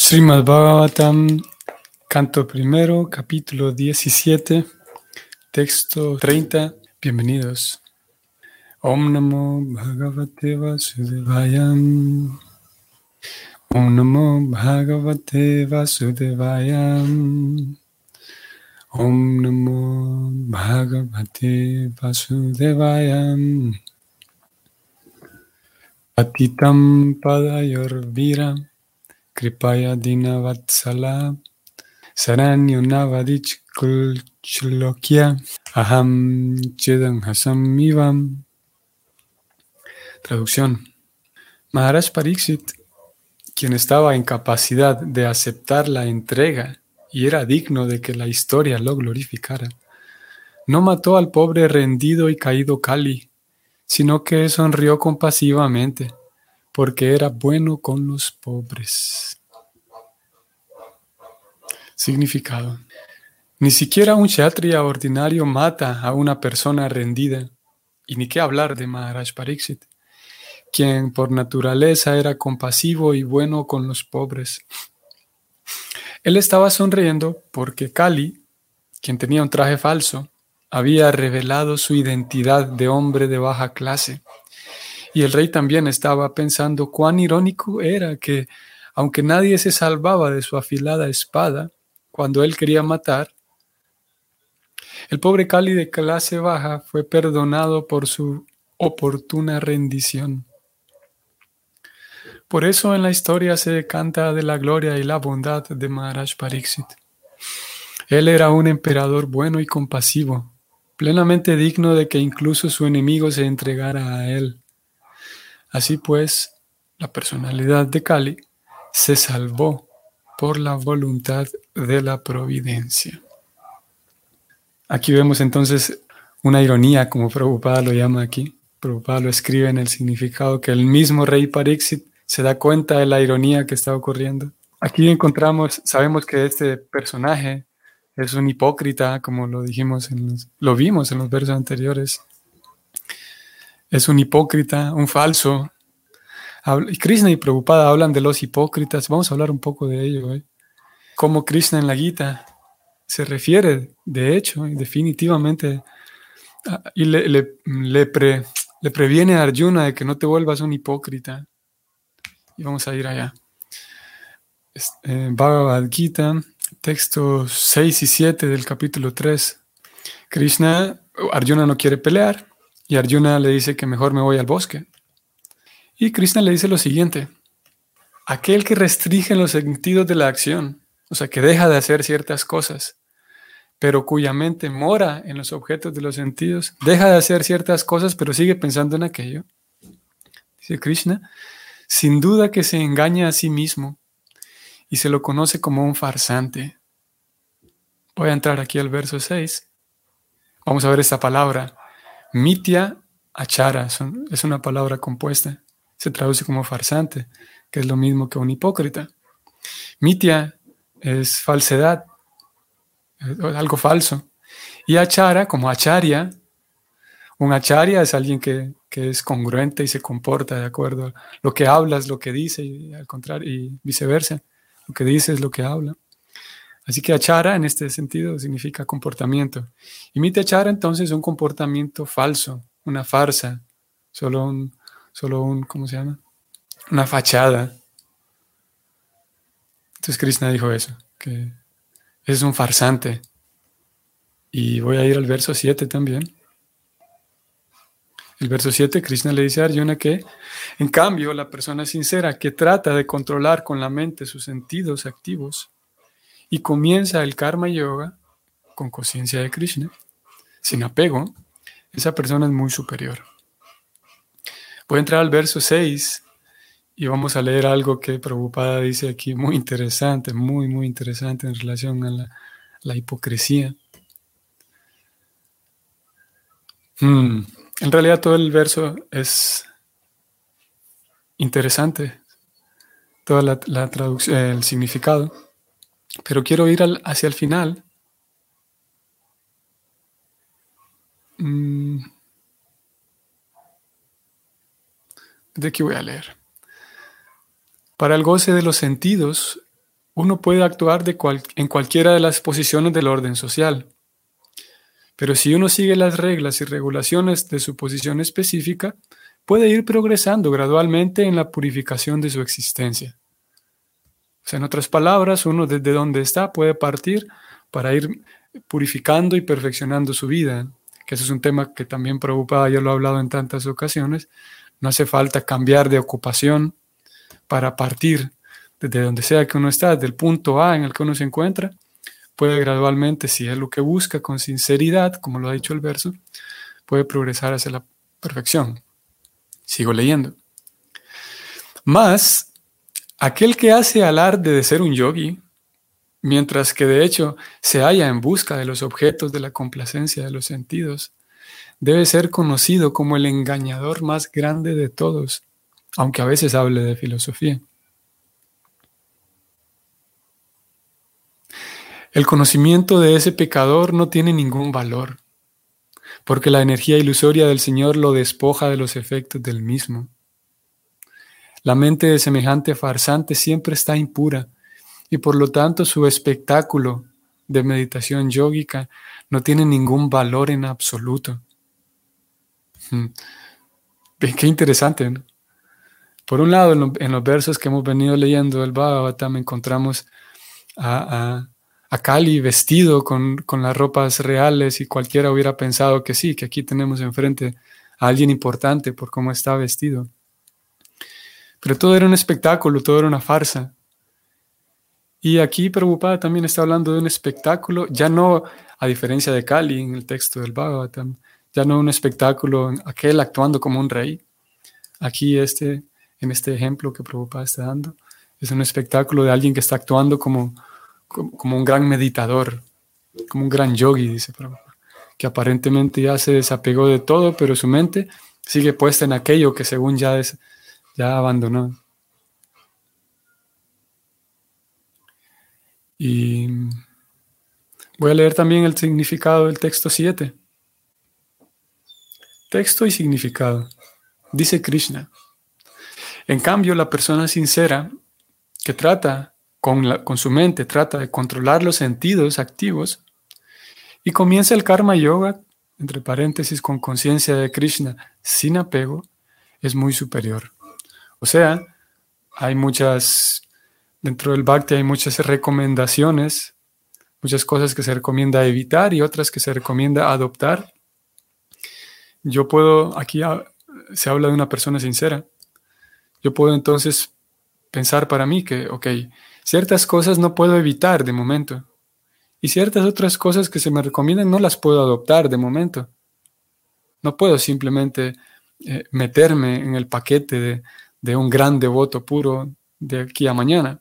Srimad Bhagavatam, canto primero, capítulo 17, texto 30. Bienvenidos. Om Namo Bhagavate Vasudevaya. Om Namo Bhagavate Vasudevaya. Om Namo Bhagavate Vasudevaya. Patitam Padayorvira. Kripaya Dinavatsala Saranyunavadich Kulchlokya Aham Chedan Hasam Ivam. Traducción. Maharaj Pariksit, quien estaba en capacidad de aceptar la entrega y era digno de que la historia lo glorificara, no mató al pobre rendido y caído Kali, sino que sonrió compasivamente porque era bueno con los pobres. Significado. Ni siquiera un kshatriya ordinario mata a una persona rendida, y ni qué hablar de Maharaj Pariksit, quien por naturaleza era compasivo y bueno con los pobres. Él estaba sonriendo porque Kali, quien tenía un traje falso, había revelado su identidad de hombre de baja clase y el rey también estaba pensando cuán irónico era que, aunque nadie se salvaba de su afilada espada cuando él quería matar, el pobre Cali de clase baja fue perdonado por su oportuna rendición. Por eso en la historia se canta de la gloria y la bondad de Maharaj Pariksit. Él era un emperador bueno y compasivo, plenamente digno de que incluso su enemigo se entregara a él. Así pues, la personalidad de Kali se salvó por la voluntad de la providencia. Aquí vemos entonces una ironía, como Prabhupada lo llama aquí. Prabhupada lo escribe en el significado que el mismo rey Pariksit se da cuenta de la ironía que está ocurriendo. Aquí encontramos, sabemos que este personaje es un hipócrita, como lo dijimos, en lo vimos en los versos anteriores es un hipócrita, un falso. Krishna y Prabhupada hablan de los hipócritas. Vamos a hablar un poco de ello. ¿eh? Cómo Krishna en la Gita se refiere, de hecho, definitivamente, y le, le, previene a Arjuna de que no te vuelvas un hipócrita. Y vamos a ir allá. Eh, Bhagavad Gita, textos 6 y 7 del capítulo 3. Krishna, Arjuna no quiere pelear, y Arjuna le dice que mejor me voy al bosque. Y Krishna le dice lo siguiente, aquel que restringe los sentidos de la acción, o sea, que deja de hacer ciertas cosas, pero cuya mente mora en los objetos de los sentidos, deja de hacer ciertas cosas, pero sigue pensando en aquello. Dice Krishna, sin duda que se engaña a sí mismo y se lo conoce como un farsante. Voy a entrar aquí al verso 6. Vamos a ver esta palabra, Mitya achara es una palabra compuesta. Se traduce como farsante, que es lo mismo que un hipócrita. Mitya es falsedad, algo falso. Y achara, como acharya, un acharya es alguien que, es congruente y se comporta de acuerdo a lo que habla es lo que dice y al contrario y viceversa. Lo que dice es lo que habla. Así que achara en este sentido significa comportamiento. Y mite achara entonces es un comportamiento falso, una farsa, solo un, solo un, ¿cómo se llama? Una fachada. Entonces Krishna dijo eso, que es un farsante. Y voy a ir al verso 7 también. El verso 7, Krishna le dice a Arjuna que, en cambio, la persona sincera que trata de controlar con la mente sus sentidos activos, y comienza el karma yoga con conciencia de Krishna, sin apego, esa persona es muy superior. Voy a entrar al verso 6 y vamos a leer algo que Prabhupada dice aquí muy interesante, muy, muy interesante en relación a la, hipocresía. Hmm, en realidad todo el verso es interesante, toda la, la traducción, el significado. Pero quiero ir hacia el final. Mm. ¿De qué voy a leer? Para el goce de los sentidos, uno puede actuar en cualquiera de las posiciones del orden social. Pero si uno sigue las reglas y regulaciones de su posición específica, puede ir progresando gradualmente en la purificación de su existencia. O sea, en otras palabras, uno desde donde está puede partir para ir purificando y perfeccionando su vida, que eso es un tema que también preocupa, yo lo he hablado en tantas ocasiones. No hace falta cambiar de ocupación para partir desde donde sea que uno está, desde el punto A en el que uno se encuentra, puede gradualmente, si es lo que busca con sinceridad, como lo ha dicho el verso, puede progresar hacia la perfección. Sigo leyendo. Más, aquel que hace alarde de ser un yogi, mientras que de hecho se halla en busca de los objetos de la complacencia de los sentidos, debe ser conocido como el engañador más grande de todos, aunque a veces hable de filosofía. El conocimiento de ese pecador no tiene ningún valor, porque la energía ilusoria del Señor lo despoja de los efectos del mismo. La mente de semejante farsante siempre está impura y por lo tanto su espectáculo de meditación yógica no tiene ningún valor en absoluto. Hmm. Qué interesante. Por un lado, en, los versos que hemos venido leyendo del Bhagavatam encontramos a a Cali vestido con, las ropas reales y cualquiera hubiera pensado que sí, que aquí tenemos enfrente a alguien importante por cómo está vestido. Pero todo era un espectáculo, todo era una farsa. Y aquí Prabhupada también está hablando de un espectáculo, ya no, a diferencia de Cali en el texto del Bhagavatam, ya no un espectáculo, aquel actuando como un rey. Aquí este, en este ejemplo que Prabhupada está dando, es un espectáculo de alguien que está actuando como, como, un gran meditador, como un gran yogi, dice Prabhupada, que aparentemente ya se desapegó de todo, pero su mente sigue puesta en aquello que según ya, es, ya abandonó. Y voy a leer también el significado del texto 7. Texto y significado. Dice Krishna. En cambio, la persona sincera que trata con, su mente trata de controlar los sentidos activos y comienza el karma yoga, entre paréntesis, con conciencia de Krishna, sin apego, es muy superior. O sea, hay muchas, dentro del bhakti hay muchas recomendaciones, muchas cosas que se recomienda evitar y otras que se recomienda adoptar. Yo puedo, aquí se habla de una persona sincera, yo puedo entonces pensar para mí que, ok, Ciertas cosas no puedo evitar de momento. Y ciertas otras cosas que se me recomiendan no las puedo adoptar de momento. No puedo simplemente eh, meterme en el paquete de, de un gran devoto puro de aquí a mañana.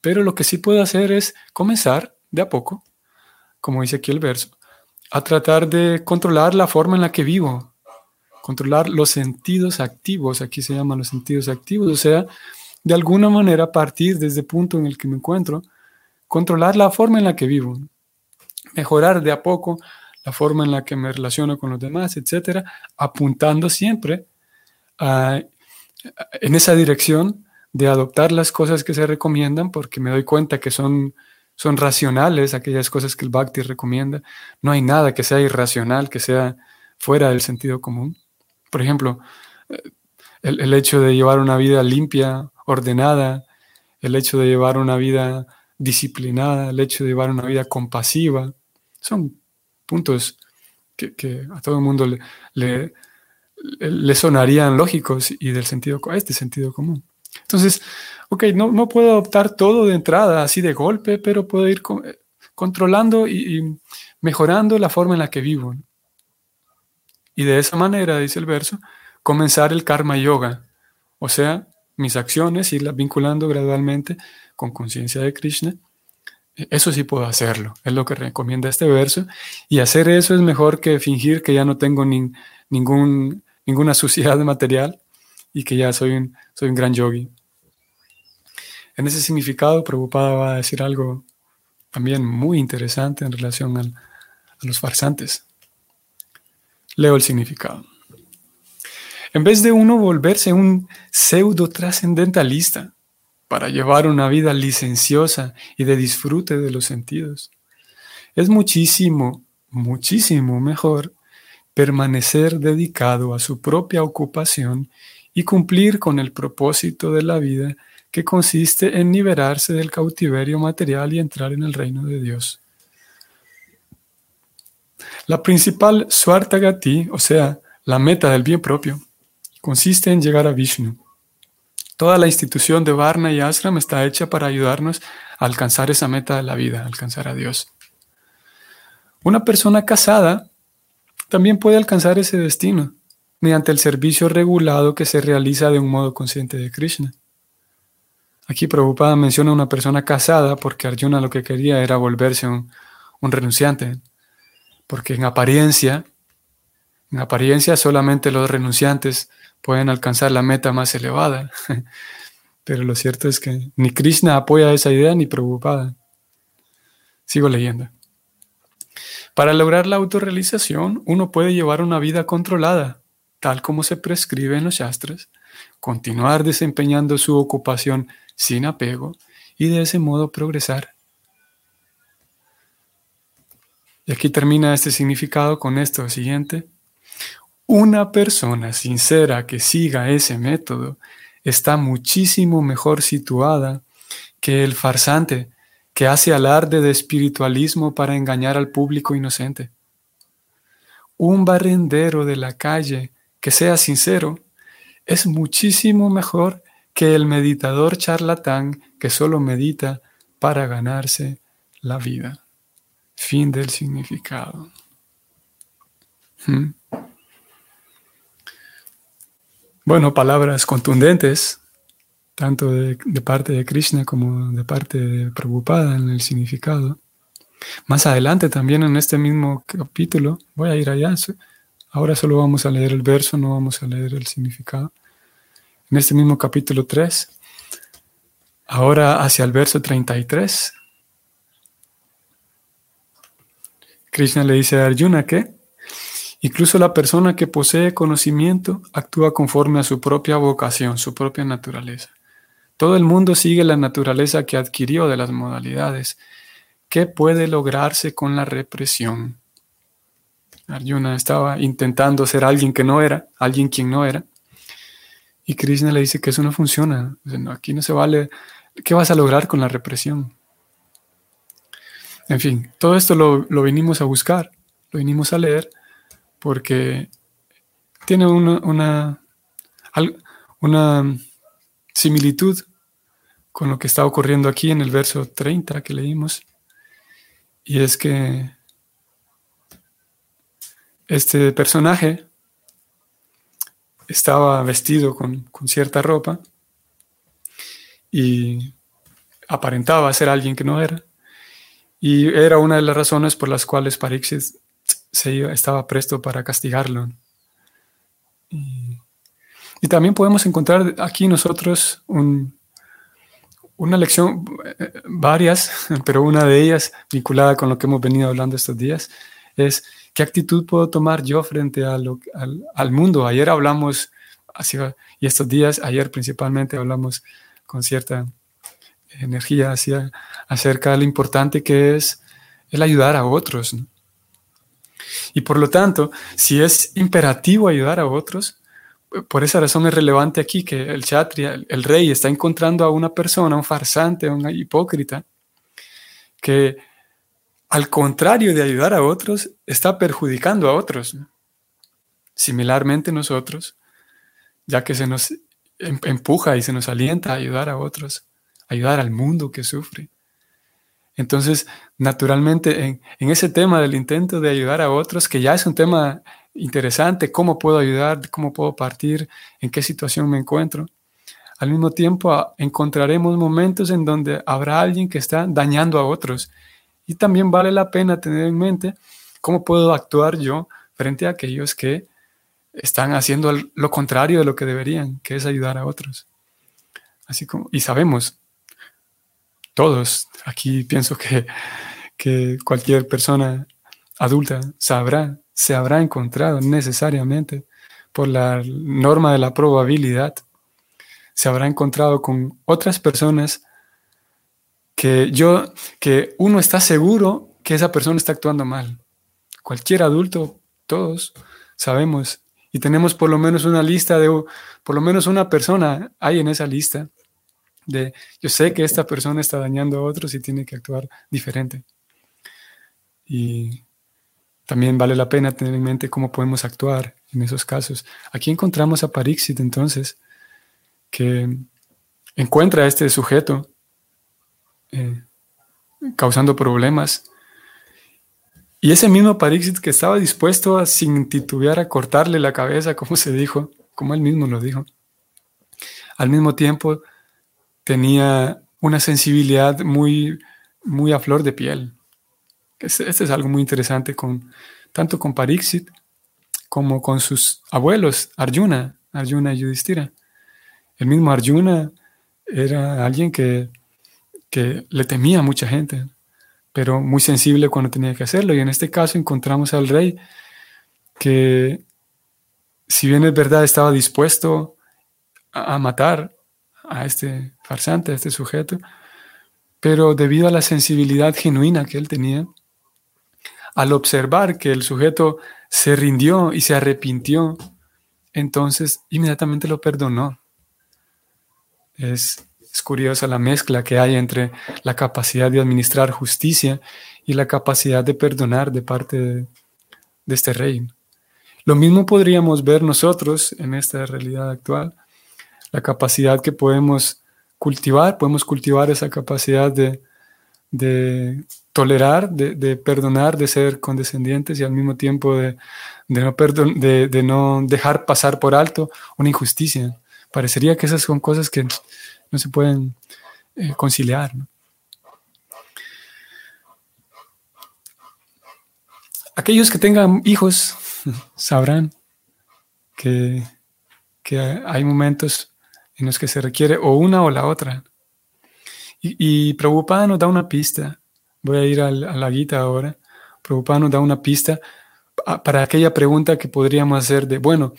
Pero lo que sí puedo hacer es comenzar de a poco, como dice aquí el verso, a tratar de controlar la forma en la que vivo, controlar los sentidos activos, aquí se llaman los sentidos activos, o sea, de alguna manera partir desde el punto en el que me encuentro, controlar la forma en la que vivo, mejorar de a poco la forma en la que me relaciono con los demás, etcétera, apuntando siempre en esa dirección de adoptar las cosas que se recomiendan, porque me doy cuenta que son, son racionales aquellas cosas que el Bhakti recomienda. No hay nada que sea irracional, que sea fuera del sentido común. Por ejemplo, el, el hecho de llevar una vida limpia, ordenada, el hecho de llevar una vida disciplinada, el hecho de llevar una vida compasiva, son puntos que, a todo el mundo le, sonarían lógicos y del sentido, este sentido común. Entonces, ok, no, no puedo adoptar todo de entrada, así de golpe, pero puedo ir controlando y, y, mejorando la forma en la que vivo. Y de esa manera, dice el verso, comenzar el karma yoga, o sea, mis acciones, irlas vinculando gradualmente con conciencia de Krishna. Eso sí puedo hacerlo, es lo que recomienda este verso. Y hacer eso es mejor que fingir que ya no tengo ningún, ninguna suciedad material y que ya soy un, soy un gran yogi. En ese significado, Prabhupada va a decir algo también muy interesante en relación a los farsantes. Leo el significado. En vez de uno volverse un pseudo trascendentalista, para llevar una vida licenciosa y de disfrute de los sentidos. Es muchísimo, muchísimo mejor permanecer dedicado a su propia ocupación y cumplir con el propósito de la vida que consiste en liberarse del cautiverio material y entrar en el reino de Dios. La principal Swartagati, o sea, la meta del bien propio, consiste en llegar a Vishnu. Toda la institución de Varna y Ashram está hecha para ayudarnos a alcanzar esa meta de la vida, alcanzar a Dios. Una persona casada también puede alcanzar ese destino mediante el servicio regulado que se realiza de un modo consciente de Krishna. Aquí Prabhupada menciona a una persona casada porque Arjuna lo que quería era volverse un renunciante, porque en apariencia, en apariencia solamente los renunciantes pueden alcanzar la meta más elevada, pero lo cierto es que ni Krishna apoya esa idea ni Prabhupada. Sigo leyendo. Para lograr la autorrealización, uno puede llevar una vida controlada, tal como se prescribe en los Shastras, continuar desempeñando su ocupación sin apego y de ese modo progresar. Y aquí termina este significado con esto siguiente. Una persona sincera que siga ese método está muchísimo mejor situada que el farsante que hace alarde de espiritualismo para engañar al público inocente. Un barrendero de la calle que sea sincero, es muchísimo mejor que el meditador charlatán que solo medita para ganarse la vida. Fin del significado. ¿Mm? Bueno, palabras contundentes, tanto de, de, parte de Krishna como de parte de Prabhupada en el significado. Más adelante también en este mismo capítulo, voy a ir allá, Ahora solo vamos a leer el verso, no vamos a leer el significado. En este mismo capítulo 3, ahora hacia el verso 33, Krishna le dice a Arjuna que incluso la persona que posee conocimiento actúa conforme a su propia vocación, su propia naturaleza. Todo el mundo sigue la naturaleza que adquirió de las modalidades. ¿Qué puede lograrse con la represión? Arjuna estaba intentando ser alguien que no era, alguien quien no era. Y Krishna le dice que eso no funciona. aquí no se vale. ¿Qué vas a lograr con la represión? En fin, todo esto lo, lo vinimos a buscar, lo vinimos a leer, porque tiene una, una, una similitud con lo que está ocurriendo aquí en el verso 30 que leímos. Y es que este personaje estaba vestido con, cierta ropa y aparentaba ser alguien que no era. Y era una de las razones por las cuales Pariksit se estaba presto para castigarlo. Y, también podemos encontrar aquí nosotros una lección, eh, varias, pero una de ellas vinculada con lo que hemos venido hablando estos días, es ¿Qué actitud puedo tomar yo frente a al, mundo? Ayer hablamos, y estos días, ayer principalmente hablamos con cierta energía hacia, acerca de lo importante que es el ayudar a otros. Y por lo tanto, si es imperativo ayudar a otros, por esa razón es relevante aquí que el chatria, el rey, está encontrando a una persona, un farsante, un hipócrita, que al contrario de ayudar a otros, está perjudicando a otros. Similarmente nosotros, ya que se nos em-, empuja y se nos alienta a ayudar a otros, ayudar al mundo que sufre. Entonces, naturalmente, en, ese tema del intento de ayudar a otros, que ya es un tema interesante, cómo puedo ayudar, cómo puedo partir, en qué situación me encuentro, al mismo tiempo encontraremos momentos en donde habrá alguien que está dañando a otros. Y también vale la pena tener en mente cómo puedo actuar yo frente a aquellos que están haciendo lo contrario de lo que deberían, que es ayudar a otros. Así como, y sabemos, todos, aquí pienso que, que cualquier persona adulta sabrá, se habrá encontrado necesariamente por la norma de la probabilidad. Se habrá encontrado con otras personas que yo, que uno está seguro que esa persona está actuando mal. Cualquier adulto, todos sabemos y tenemos por lo menos una lista de, por lo menos una persona hay en esa lista de, yo sé que esta persona está dañando a otros y tiene que actuar diferente. Y también vale la pena tener en mente cómo podemos actuar en esos casos. Aquí encontramos a Parixit entonces, que encuentra a este sujeto eh, causando problemas. Y ese mismo Parixit que estaba dispuesto a sin titubear a cortarle la cabeza, como se dijo, como él mismo lo dijo, al mismo tiempo tenía una sensibilidad muy, muy a flor de piel. Este, es algo muy interesante con, tanto con Parixit como con sus abuelos, Arjuna, Arjuna y Yudhishthira. El mismo Arjuna era alguien que, que le temía a mucha gente, pero muy sensible cuando tenía que hacerlo. Y en este caso encontramos al rey que, si bien es verdad, estaba dispuesto a, matar a este farsante, a este sujeto, pero debido a la sensibilidad genuina que él tenía, al observar que el sujeto se rindió y se arrepintió, entonces inmediatamente lo perdonó. Es, curiosa la mezcla que hay entre la capacidad de administrar justicia y la capacidad de perdonar de parte de, de este rey. Lo mismo podríamos ver nosotros en esta realidad actual, la capacidad que podemos cultivar, podemos cultivar esa capacidad de, de tolerar, de, perdonar, de ser condescendientes y al mismo tiempo de, no, de, no dejar pasar por alto una injusticia. Parecería que esas son cosas que no se pueden eh, conciliar. Aquellos que tengan hijos sabrán que, que hay momentos en los que se requiere o una o la otra. Y, y nos da una pista. Voy a ir a la guita ahora. Prabhupada nos da una pista para aquella pregunta que podríamos hacer de, bueno,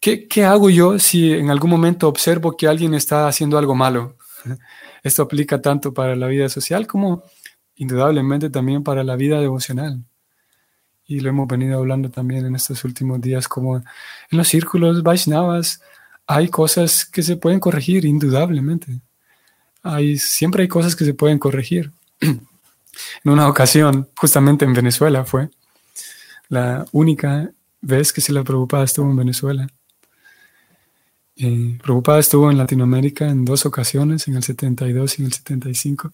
¿qué, ¿qué, hago yo si en algún momento observo que alguien está haciendo algo malo? Esto aplica tanto para la vida social como indudablemente también para la vida devocional. Y lo hemos venido hablando también en estos últimos días, como en los círculos Vaishnavas hay cosas que se pueden corregir, indudablemente siempre hay cosas que se pueden corregir. en una ocasión, justamente en Venezuela fue la única vez que se la preocupada estuvo en Venezuela. Eh, preocupada estuvo en Latinoamérica en dos ocasiones, en el 72 y en el 75.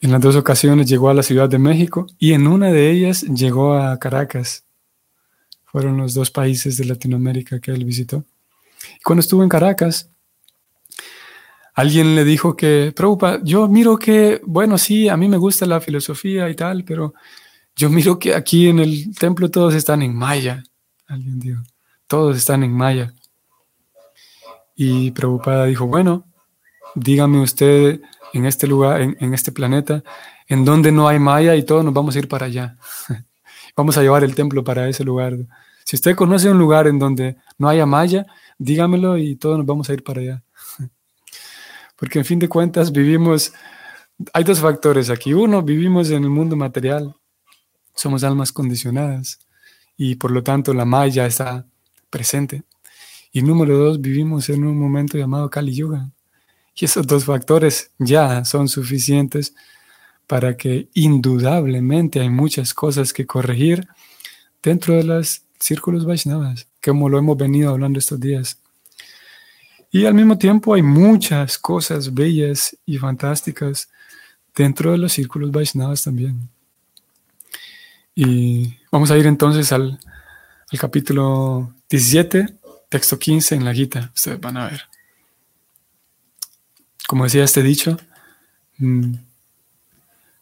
En las dos ocasiones llegó a la Ciudad de México y en una de ellas llegó a Caracas. Fueron los dos países de Latinoamérica que él visitó. Cuando estuvo en Caracas, alguien le dijo que, Prabhupada, yo miro que, bueno, sí, a mí me gusta la filosofía y tal, pero yo miro que aquí en el templo todos están en maya. Alguien dijo, todos están en maya. Y Prabhupada dijo, bueno, dígame usted en este lugar, en, este planeta, en donde no hay maya y todos nos vamos a ir para allá. vamos a llevar el templo para ese lugar. Si usted conoce un lugar en donde no haya maya, dígamelo y todos nos vamos a ir para allá. Porque en fin de cuentas vivimos, hay dos factores aquí. Uno, vivimos en el mundo material, somos almas condicionadas y por lo tanto la maya está presente. Y número dos, vivimos en un momento llamado Kali Yuga. Y esos dos factores ya son suficientes para que indudablemente hay muchas cosas que corregir dentro de los círculos Vaishnavas, como lo hemos venido hablando estos días. Y al mismo tiempo hay muchas cosas bellas y fantásticas dentro de los círculos Vaishnavas también. Y vamos a ir entonces al, capítulo 17, texto 15 en la Gita. Ustedes van a ver. Como decía este dicho, mm,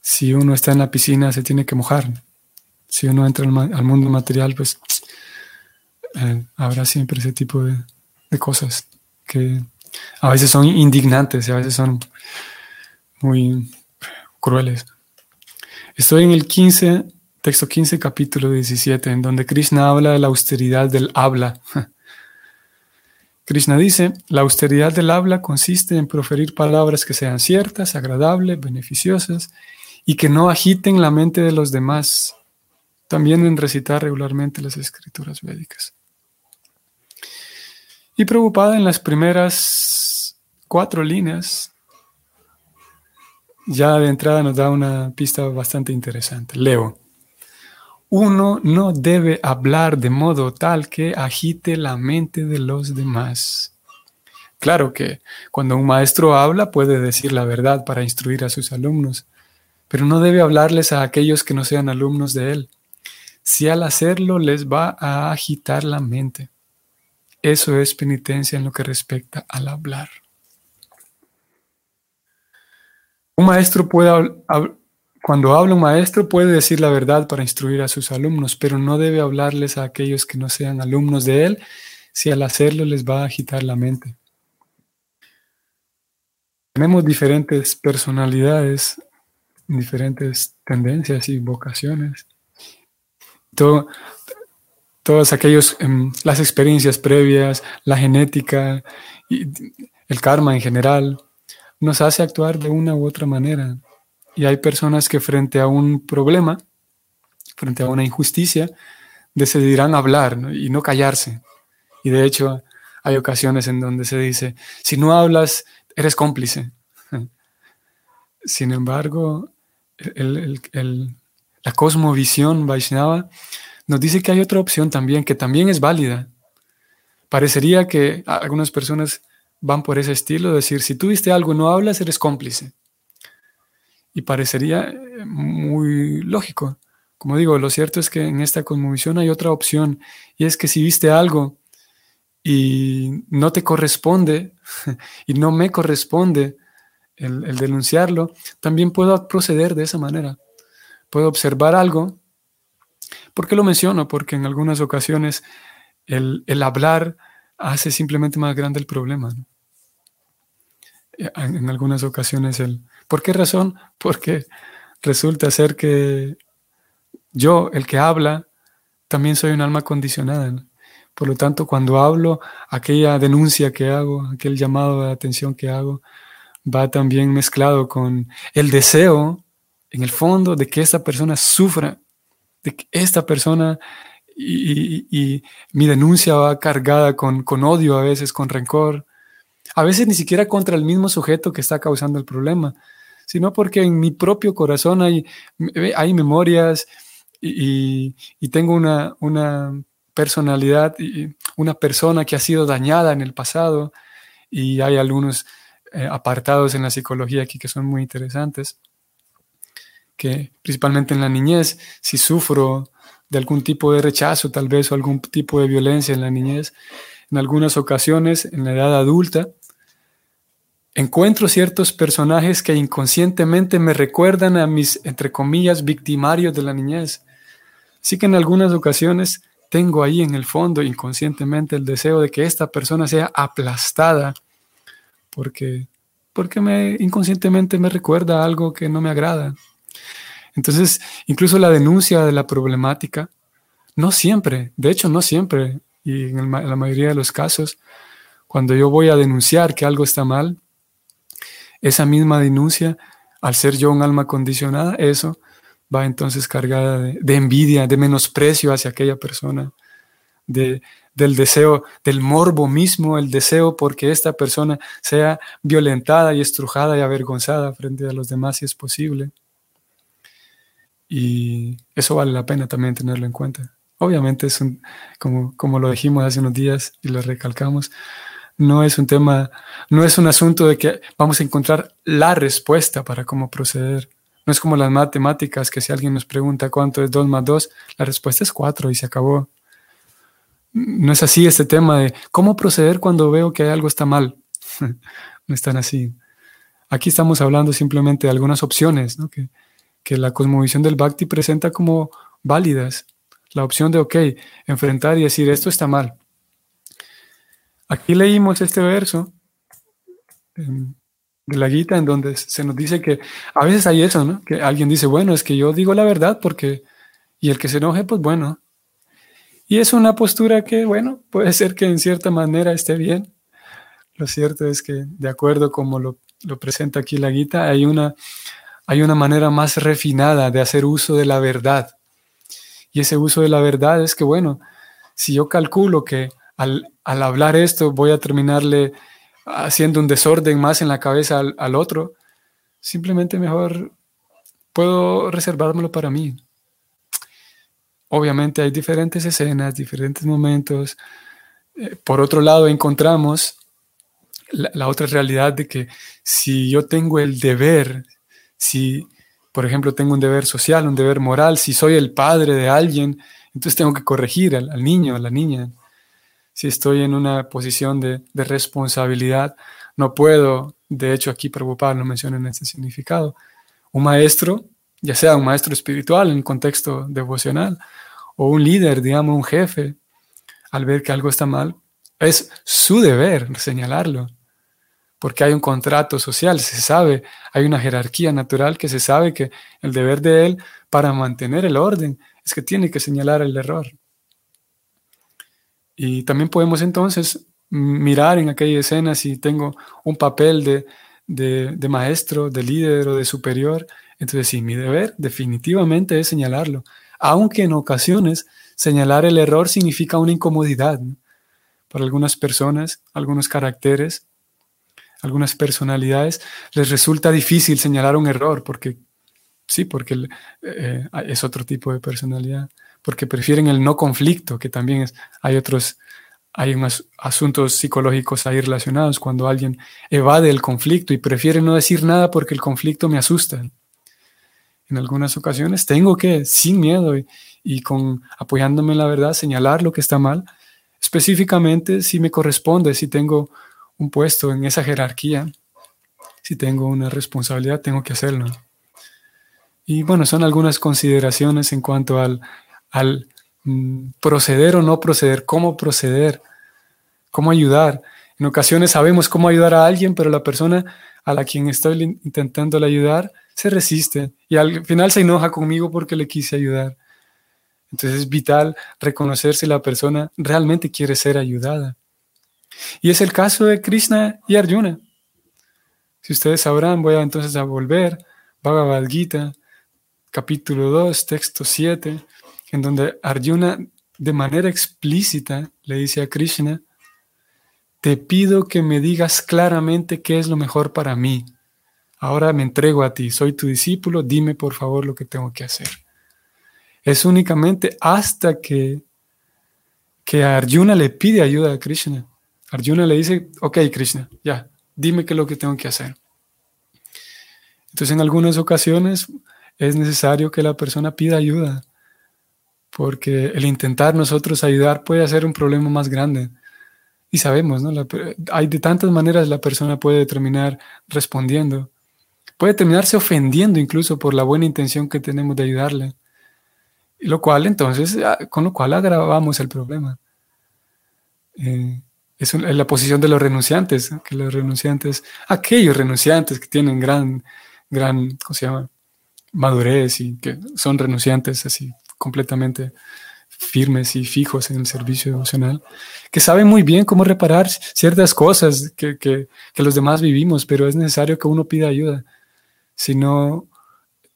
si uno está en la piscina se tiene que mojar. Si uno entra al, mundo material, pues eh, habrá siempre ese tipo de cosas que a veces son indignantes y a veces son muy crueles. Estoy en el 15, texto 15, capítulo 17, en donde Krishna habla de la austeridad del habla. Krishna dice, la austeridad del habla consiste en proferir palabras que sean ciertas, agradables, beneficiosas y que no agiten la mente de los demás. También en recitar regularmente las escrituras védicas. Y preocupada en las primeras cuatro líneas, ya de entrada nos da una pista bastante interesante. Leo uno no debe hablar de modo tal que agite la mente de los demás. Claro que cuando un maestro habla puede decir la verdad para instruir a sus alumnos, pero no debe hablarles a aquellos que no sean alumnos de él, si al hacerlo les va a agitar la mente. Eso es penitencia en lo que respecta al hablar. Un maestro puede cuando habla un maestro puede decir la verdad para instruir a sus alumnos, pero no debe hablarles a aquellos que no sean alumnos de él, si al hacerlo les va a agitar la mente. Tenemos diferentes personalidades, diferentes tendencias y vocaciones. Todas aquellos, em, las experiencias previas, la genética y el karma en general, nos hace actuar de una u otra manera. Y hay personas que frente a un problema, frente a una injusticia, decidirán hablar y no callarse. Y de hecho hay ocasiones en donde se dice, si no hablas, eres cómplice. Sin embargo, la cosmovisión Vaishnava nos dice que hay otra opción también, que también es válida. Parecería que algunas personas van por ese estilo, decir, si tú viste algo y no hablas, eres cómplice y parecería eh, muy lógico. Como digo, lo cierto es que en esta conmovisión hay otra opción y es que si viste algo y no te corresponde y no me corresponde el, denunciarlo, también puedo proceder de esa manera. Puedo observar algo. ¿Por qué lo menciono? Porque en algunas ocasiones el, hablar hace simplemente más grande el problema. en algunas ocasiones el, ¿Por qué razón? Porque resulta ser que yo, el que habla, también soy un alma condicionada. Por lo tanto, cuando hablo, aquella denuncia que hago, aquel llamado de atención que hago, va también mezclado con el deseo, en el fondo, de que esta persona sufra, esta persona y, mi denuncia va cargada con, con odio a veces, con rencor, a veces ni siquiera contra el mismo sujeto que está causando el problema, sino porque en mi propio corazón hay, hay memorias y, tengo una, una personalidad, y una persona que ha sido dañada en el pasado y hay algunos eh, apartados en la psicología aquí que son muy interesantes, que principalmente en la niñez, si sufro de algún tipo de rechazo tal vez o algún tipo de violencia en la niñez, en algunas ocasiones en la edad adulta, encuentro ciertos personajes que inconscientemente me recuerdan a mis, entre comillas, victimarios de la niñez. Así que en algunas ocasiones tengo ahí en el fondo inconscientemente el deseo de que esta persona sea aplastada porque, porque me, inconscientemente me recuerda algo que no me agrada. Entonces, incluso la denuncia de la problemática, no siempre, de hecho no siempre, y en la mayoría de los casos, cuando yo voy a denunciar que algo está mal, esa misma denuncia, al ser yo un alma condicionada, eso va entonces cargada de, envidia, de menosprecio hacia aquella persona, de, del deseo, del morbo mismo, el deseo porque esta persona sea violentada y estrujada y avergonzada frente a los demás si es posible. Y eso vale la pena también tenerlo en cuenta. Obviamente es un, como, como lo dijimos hace unos días y lo recalcamos, no es un tema, no es un asunto de que vamos a encontrar la respuesta para cómo proceder. No es como las matemáticas, que si alguien nos pregunta cuánto es 2 más 2, la respuesta es 4 y se acabó. No es así este tema de cómo proceder cuando veo que algo está mal. no es tan así. Aquí estamos hablando simplemente de algunas opciones que, que la cosmovisión del Bhakti presenta como válidas. La opción de, ok, enfrentar y decir, esto está mal Aquí leímos este verso de la Gita en donde se nos dice que a veces hay eso, ¿no? Que alguien dice, bueno, es que yo digo la verdad porque, y el que se enoje, pues bueno. Y es una postura que, bueno, puede ser que en cierta manera esté bien, lo cierto es que, de acuerdo como lo, lo presenta aquí la guita, hay una, hay una manera más refinada de hacer uso de la verdad. Y ese uso de la verdad es que, bueno, si yo calculo que al, hablar esto voy a terminarle haciendo un desorden más en la cabeza al, al otro, simplemente mejor puedo reservármelo para mí. Obviamente hay diferentes escenas, diferentes momentos. Eh, por otro lado, encontramos la, otra realidad de que si yo tengo el deber, si, por ejemplo, tengo un deber social, un deber moral, si soy el padre de alguien, entonces tengo que corregir al, niño, a la niña. Si estoy en una posición de, de, responsabilidad, no puedo, de hecho aquí Prabhupada lo menciona en este significado, un maestro, ya sea un maestro espiritual en contexto devocional, o un líder, digamos, un jefe, al ver que algo está mal, es su deber señalarlo porque hay un contrato social, se sabe, hay una jerarquía natural que se sabe que el deber de él para mantener el orden es que tiene que señalar el error. Y también podemos entonces mirar en aquella escena si tengo un papel de, de, maestro, de líder o de superior. Entonces sí, mi deber definitivamente es señalarlo, aunque en ocasiones señalar el error significa una incomodidad. Para algunas personas, algunos caracteres, algunas personalidades les resulta difícil señalar un error porque sí, porque eh, es otro tipo de personalidad, porque prefieren el no conflicto, que también hay otros, hay unos asuntos psicológicos ahí relacionados cuando alguien evade el conflicto y prefiere no decir nada porque el conflicto me asusta. En algunas ocasiones tengo que, sin miedo y, y con apoyándome en la verdad, señalar lo que está mal, específicamente si me corresponde, si tengo un puesto en esa jerarquía, si tengo una responsabilidad, tengo que hacerlo. Y bueno, son algunas consideraciones en cuanto al, al mm, proceder o no proceder, cómo proceder, cómo ayudar. En ocasiones sabemos cómo ayudar a alguien, pero la persona a la quien estoy intentando ayudar se resiste y al final se enoja conmigo porque le quise ayudar. Entonces es vital reconocer si la persona realmente quiere ser ayudada. Y es el caso de Krishna y Arjuna. Si ustedes sabrán, voy a entonces a volver, Bhagavad Gita, capítulo 2, texto 7, en donde Arjuna de manera explícita le dice a Krishna, te pido que me digas claramente qué es lo mejor para mí. Ahora me entrego a ti, soy tu discípulo, dime por favor lo que tengo que hacer. Es únicamente hasta que, que Arjuna le pide ayuda a Krishna Arjuna le dice, ok Krishna, ya, dime qué es lo que tengo que hacer. Entonces en algunas ocasiones es necesario que la persona pida ayuda, porque el intentar nosotros ayudar puede hacer un problema más grande. Y sabemos, ¿no? hay de tantas maneras la persona puede terminar respondiendo. Puede terminarse ofendiendo incluso por la buena intención que tenemos de ayudarle. Y lo cual entonces, ah, con lo cual agravamos el problema. Eh, es la posición de los renunciantes, que los renunciantes, aquellos renunciantes que tienen gran, gran, ¿cómo se llama? Madurez y que son renunciantes así completamente firmes y fijos en el servicio emocional, que saben muy bien cómo reparar ciertas cosas que, que, que los demás vivimos, pero es necesario que uno pida ayuda, si no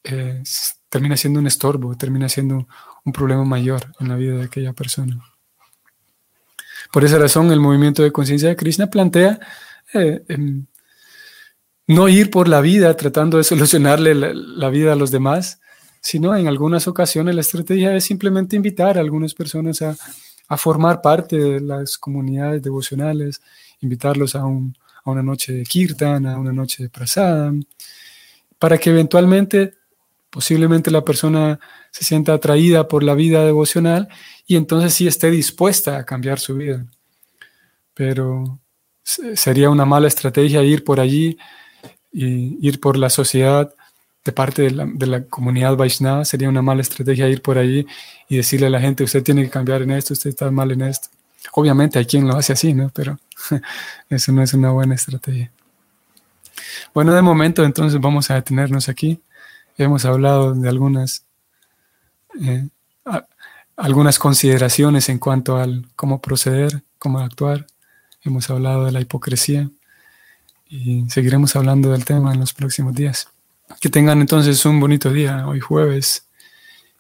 eh, termina siendo un estorbo, termina siendo un problema mayor en la vida de aquella persona. Por esa razón, el movimiento de conciencia de Krishna plantea eh, em, no ir por la vida tratando de solucionarle la, vida a los demás, sino en algunas ocasiones la estrategia es simplemente invitar a algunas personas a, formar parte de las comunidades devocionales, invitarlos a, una noche de kirtan, a una noche de prasada, para que eventualmente, posiblemente la persona se sienta atraída por la vida devocional y entonces sí esté dispuesta a cambiar su vida. Pero sería una mala estrategia ir por allí y ir por la sociedad de parte de la, comunidad Vaishnava, sería una mala estrategia ir por allí y decirle a la gente, usted tiene que cambiar en esto, usted está mal en esto. Obviamente hay quien lo hace así, ¿no? Pero eso no es una buena estrategia. Bueno, de momento entonces vamos a detenernos aquí. Hemos hablado de algunas eh, algunas consideraciones en cuanto al cómo proceder, cómo actuar hemos hablado de la hipocresía y seguiremos hablando del tema en los próximos días. Que tengan entonces un bonito día hoy jueves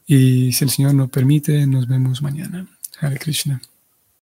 y si el Señor nos permite, nos vemos mañana. Hare Krishna.